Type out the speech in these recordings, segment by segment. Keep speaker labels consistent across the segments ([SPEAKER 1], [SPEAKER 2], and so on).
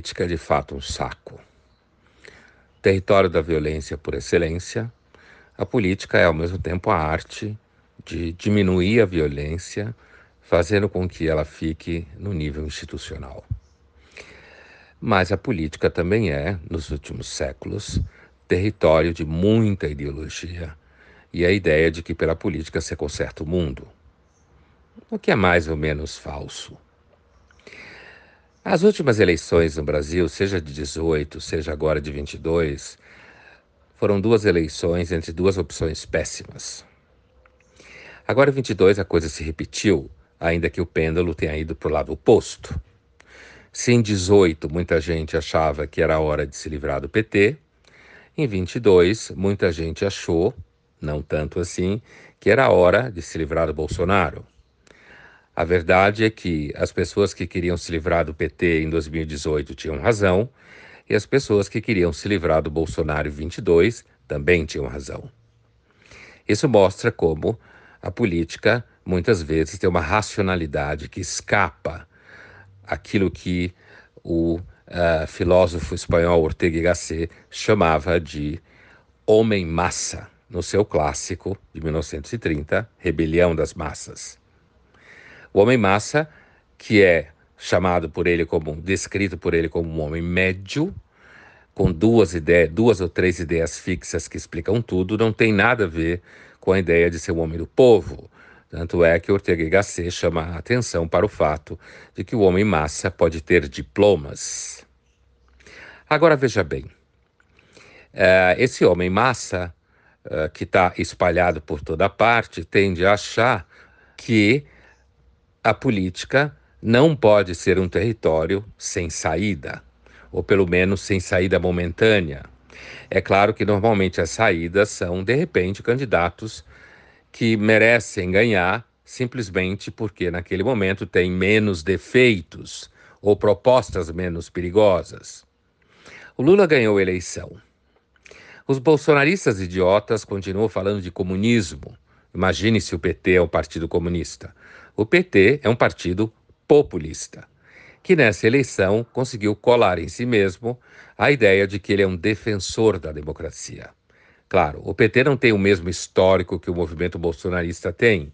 [SPEAKER 1] política é de fato um saco. Território da violência por excelência, a política é ao mesmo tempo a arte de diminuir a violência, fazendo com que ela fique no nível institucional. Mas a política também é, nos últimos séculos, território de muita ideologia e a ideia de que pela política se conserta o mundo, o que é mais ou menos falso. As últimas eleições no Brasil, seja de 18, seja agora de 22, foram duas eleições entre duas opções péssimas. Agora, em 22, a coisa se repetiu, ainda que o pêndulo tenha ido para o lado oposto. Se em 18 muita gente achava que era hora de se livrar do PT, em 22 muita gente achou, não tanto assim, que era hora de se livrar do Bolsonaro. A verdade é que as pessoas que queriam se livrar do PT em 2018 tinham razão, e as pessoas que queriam se livrar do Bolsonaro em 22 também tinham razão. Isso mostra como a política muitas vezes tem uma racionalidade que escapa aquilo que o uh, filósofo espanhol Ortega y Gasset chamava de homem-massa, no seu clássico de 1930, Rebelião das Massas. O homem massa, que é chamado por ele como, descrito por ele como um homem médio, com duas ideias, duas ou três ideias fixas que explicam tudo, não tem nada a ver com a ideia de ser um homem do povo. Tanto é que Ortega y Gasset chama a atenção para o fato de que o homem massa pode ter diplomas. Agora veja bem, uh, esse homem massa, uh, que está espalhado por toda parte, tende a achar que a política não pode ser um território sem saída, ou pelo menos sem saída momentânea. É claro que normalmente as saídas são, de repente, candidatos que merecem ganhar simplesmente porque naquele momento tem menos defeitos ou propostas menos perigosas. O Lula ganhou a eleição. Os bolsonaristas idiotas continuam falando de comunismo. Imagine se o PT é um partido comunista. O PT é um partido populista, que nessa eleição conseguiu colar em si mesmo a ideia de que ele é um defensor da democracia. Claro, o PT não tem o mesmo histórico que o movimento bolsonarista tem.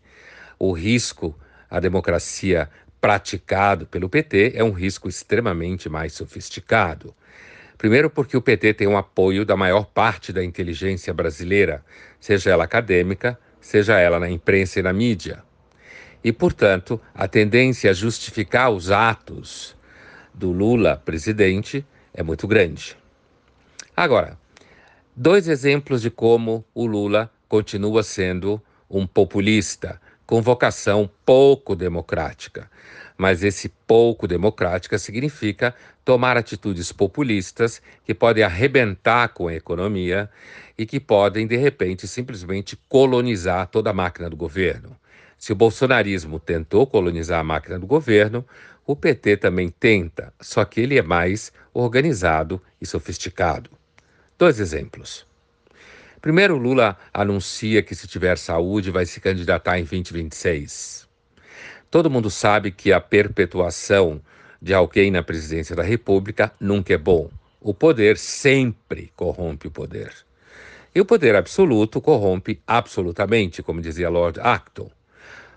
[SPEAKER 1] O risco à democracia praticado pelo PT é um risco extremamente mais sofisticado. Primeiro, porque o PT tem um apoio da maior parte da inteligência brasileira, seja ela acadêmica, seja ela na imprensa e na mídia. E, portanto, a tendência a justificar os atos do Lula presidente é muito grande. Agora, dois exemplos de como o Lula continua sendo um populista com vocação pouco democrática. Mas esse pouco democrática significa tomar atitudes populistas que podem arrebentar com a economia e que podem, de repente, simplesmente colonizar toda a máquina do governo. Se o bolsonarismo tentou colonizar a máquina do governo, o PT também tenta, só que ele é mais organizado e sofisticado. Dois exemplos. Primeiro, Lula anuncia que, se tiver saúde, vai se candidatar em 2026. Todo mundo sabe que a perpetuação de alguém na presidência da República nunca é bom. O poder sempre corrompe o poder. E o poder absoluto corrompe absolutamente, como dizia Lord Acton.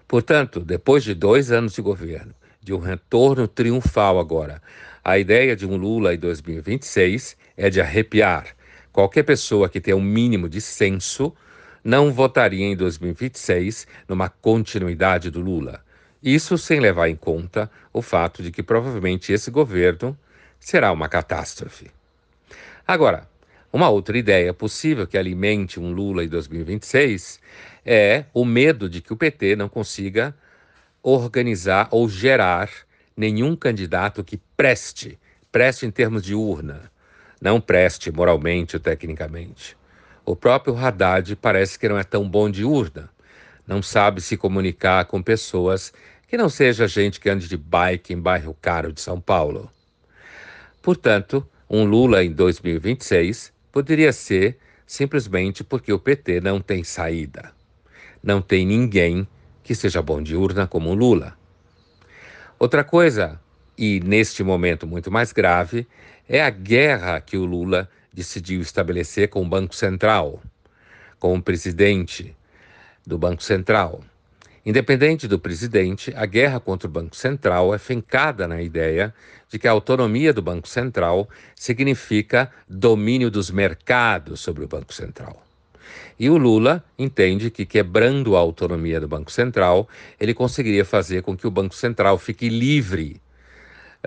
[SPEAKER 1] Portanto, depois de dois anos de governo, de um retorno triunfal agora, a ideia de um Lula em 2026 é de arrepiar. Qualquer pessoa que tenha um mínimo de senso não votaria em 2026 numa continuidade do Lula. Isso sem levar em conta o fato de que provavelmente esse governo será uma catástrofe. Agora, uma outra ideia possível que alimente um Lula em 2026 é o medo de que o PT não consiga organizar ou gerar nenhum candidato que preste, preste em termos de urna, não preste moralmente ou tecnicamente. O próprio Haddad parece que não é tão bom de urna, não sabe se comunicar com pessoas que não seja gente que ande de bike em bairro caro de São Paulo. Portanto, um Lula em 2026 poderia ser simplesmente porque o PT não tem saída não tem ninguém que seja bom de urna como Lula. Outra coisa e neste momento muito mais grave, é a guerra que o Lula decidiu estabelecer com o Banco Central, com o presidente do Banco Central. Independente do presidente, a guerra contra o Banco Central é fincada na ideia de que a autonomia do Banco Central significa domínio dos mercados sobre o Banco Central. E o Lula entende que, quebrando a autonomia do Banco Central, ele conseguiria fazer com que o Banco Central fique livre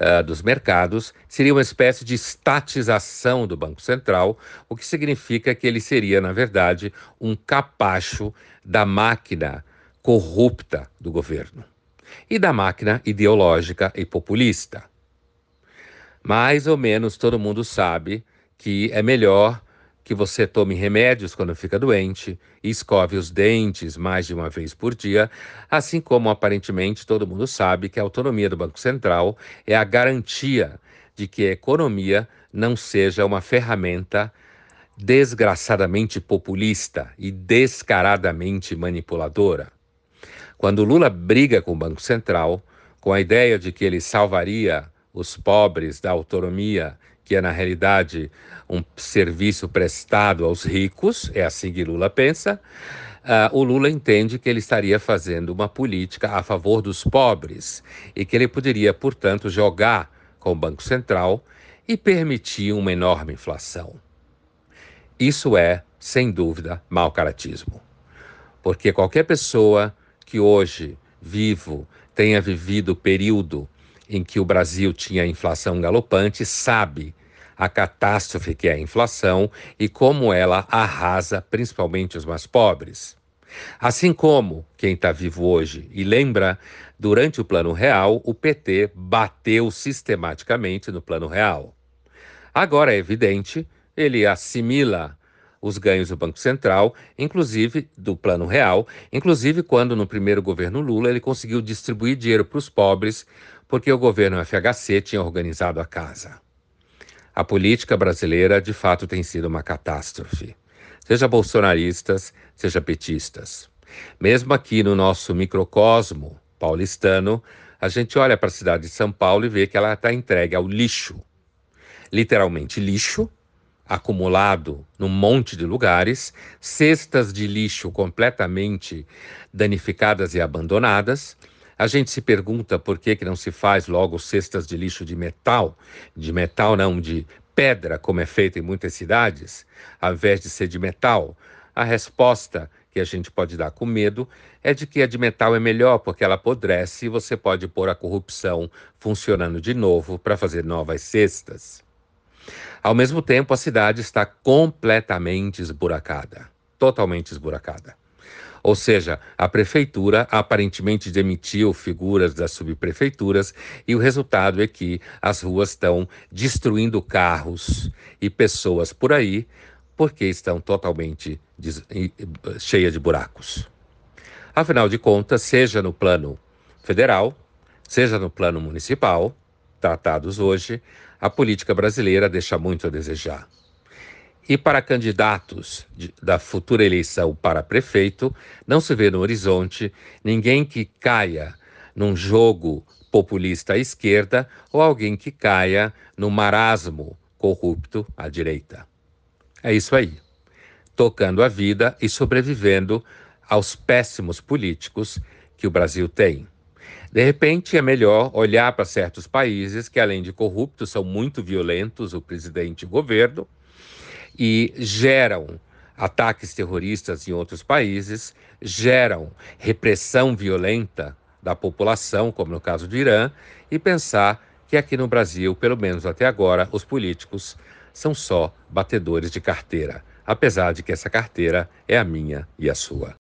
[SPEAKER 1] uh, dos mercados, seria uma espécie de estatização do Banco Central, o que significa que ele seria, na verdade, um capacho da máquina corrupta do governo e da máquina ideológica e populista. Mais ou menos todo mundo sabe que é melhor que você tome remédios quando fica doente escove os dentes mais de uma vez por dia, assim como aparentemente todo mundo sabe que a autonomia do Banco Central é a garantia de que a economia não seja uma ferramenta desgraçadamente populista e descaradamente manipuladora. Quando Lula briga com o Banco Central, com a ideia de que ele salvaria os pobres da autonomia que é na realidade um serviço prestado aos ricos, é assim que Lula pensa, uh, o Lula entende que ele estaria fazendo uma política a favor dos pobres e que ele poderia, portanto, jogar com o Banco Central e permitir uma enorme inflação. Isso é, sem dúvida, mau caratismo. Porque qualquer pessoa que hoje, vivo, tenha vivido o período em que o Brasil tinha inflação galopante, sabe a catástrofe que é a inflação e como ela arrasa principalmente os mais pobres. Assim como quem está vivo hoje e lembra, durante o Plano Real, o PT bateu sistematicamente no Plano Real. Agora é evidente, ele assimila os ganhos do Banco Central, inclusive do Plano Real, inclusive quando no primeiro governo Lula ele conseguiu distribuir dinheiro para os pobres, porque o governo FHC tinha organizado a casa. A política brasileira, de fato, tem sido uma catástrofe. Seja bolsonaristas, seja petistas. Mesmo aqui no nosso microcosmo paulistano, a gente olha para a cidade de São Paulo e vê que ela está entregue ao lixo. Literalmente lixo, acumulado num monte de lugares, cestas de lixo completamente danificadas e abandonadas, a gente se pergunta por que, que não se faz logo cestas de lixo de metal, de metal não, de pedra, como é feito em muitas cidades, ao invés de ser de metal. A resposta que a gente pode dar com medo é de que a de metal é melhor, porque ela apodrece e você pode pôr a corrupção funcionando de novo para fazer novas cestas. Ao mesmo tempo, a cidade está completamente esburacada totalmente esburacada. Ou seja, a prefeitura aparentemente demitiu figuras das subprefeituras e o resultado é que as ruas estão destruindo carros e pessoas por aí porque estão totalmente cheias de buracos. Afinal de contas, seja no plano federal, seja no plano municipal, tratados hoje, a política brasileira deixa muito a desejar. E para candidatos de, da futura eleição para prefeito, não se vê no horizonte ninguém que caia num jogo populista à esquerda ou alguém que caia no marasmo corrupto à direita. É isso aí. Tocando a vida e sobrevivendo aos péssimos políticos que o Brasil tem. De repente, é melhor olhar para certos países que, além de corruptos, são muito violentos, o presidente e o governo, e geram ataques terroristas em outros países, geram repressão violenta da população, como no caso do Irã, e pensar que aqui no Brasil, pelo menos até agora, os políticos são só batedores de carteira, apesar de que essa carteira é a minha e a sua.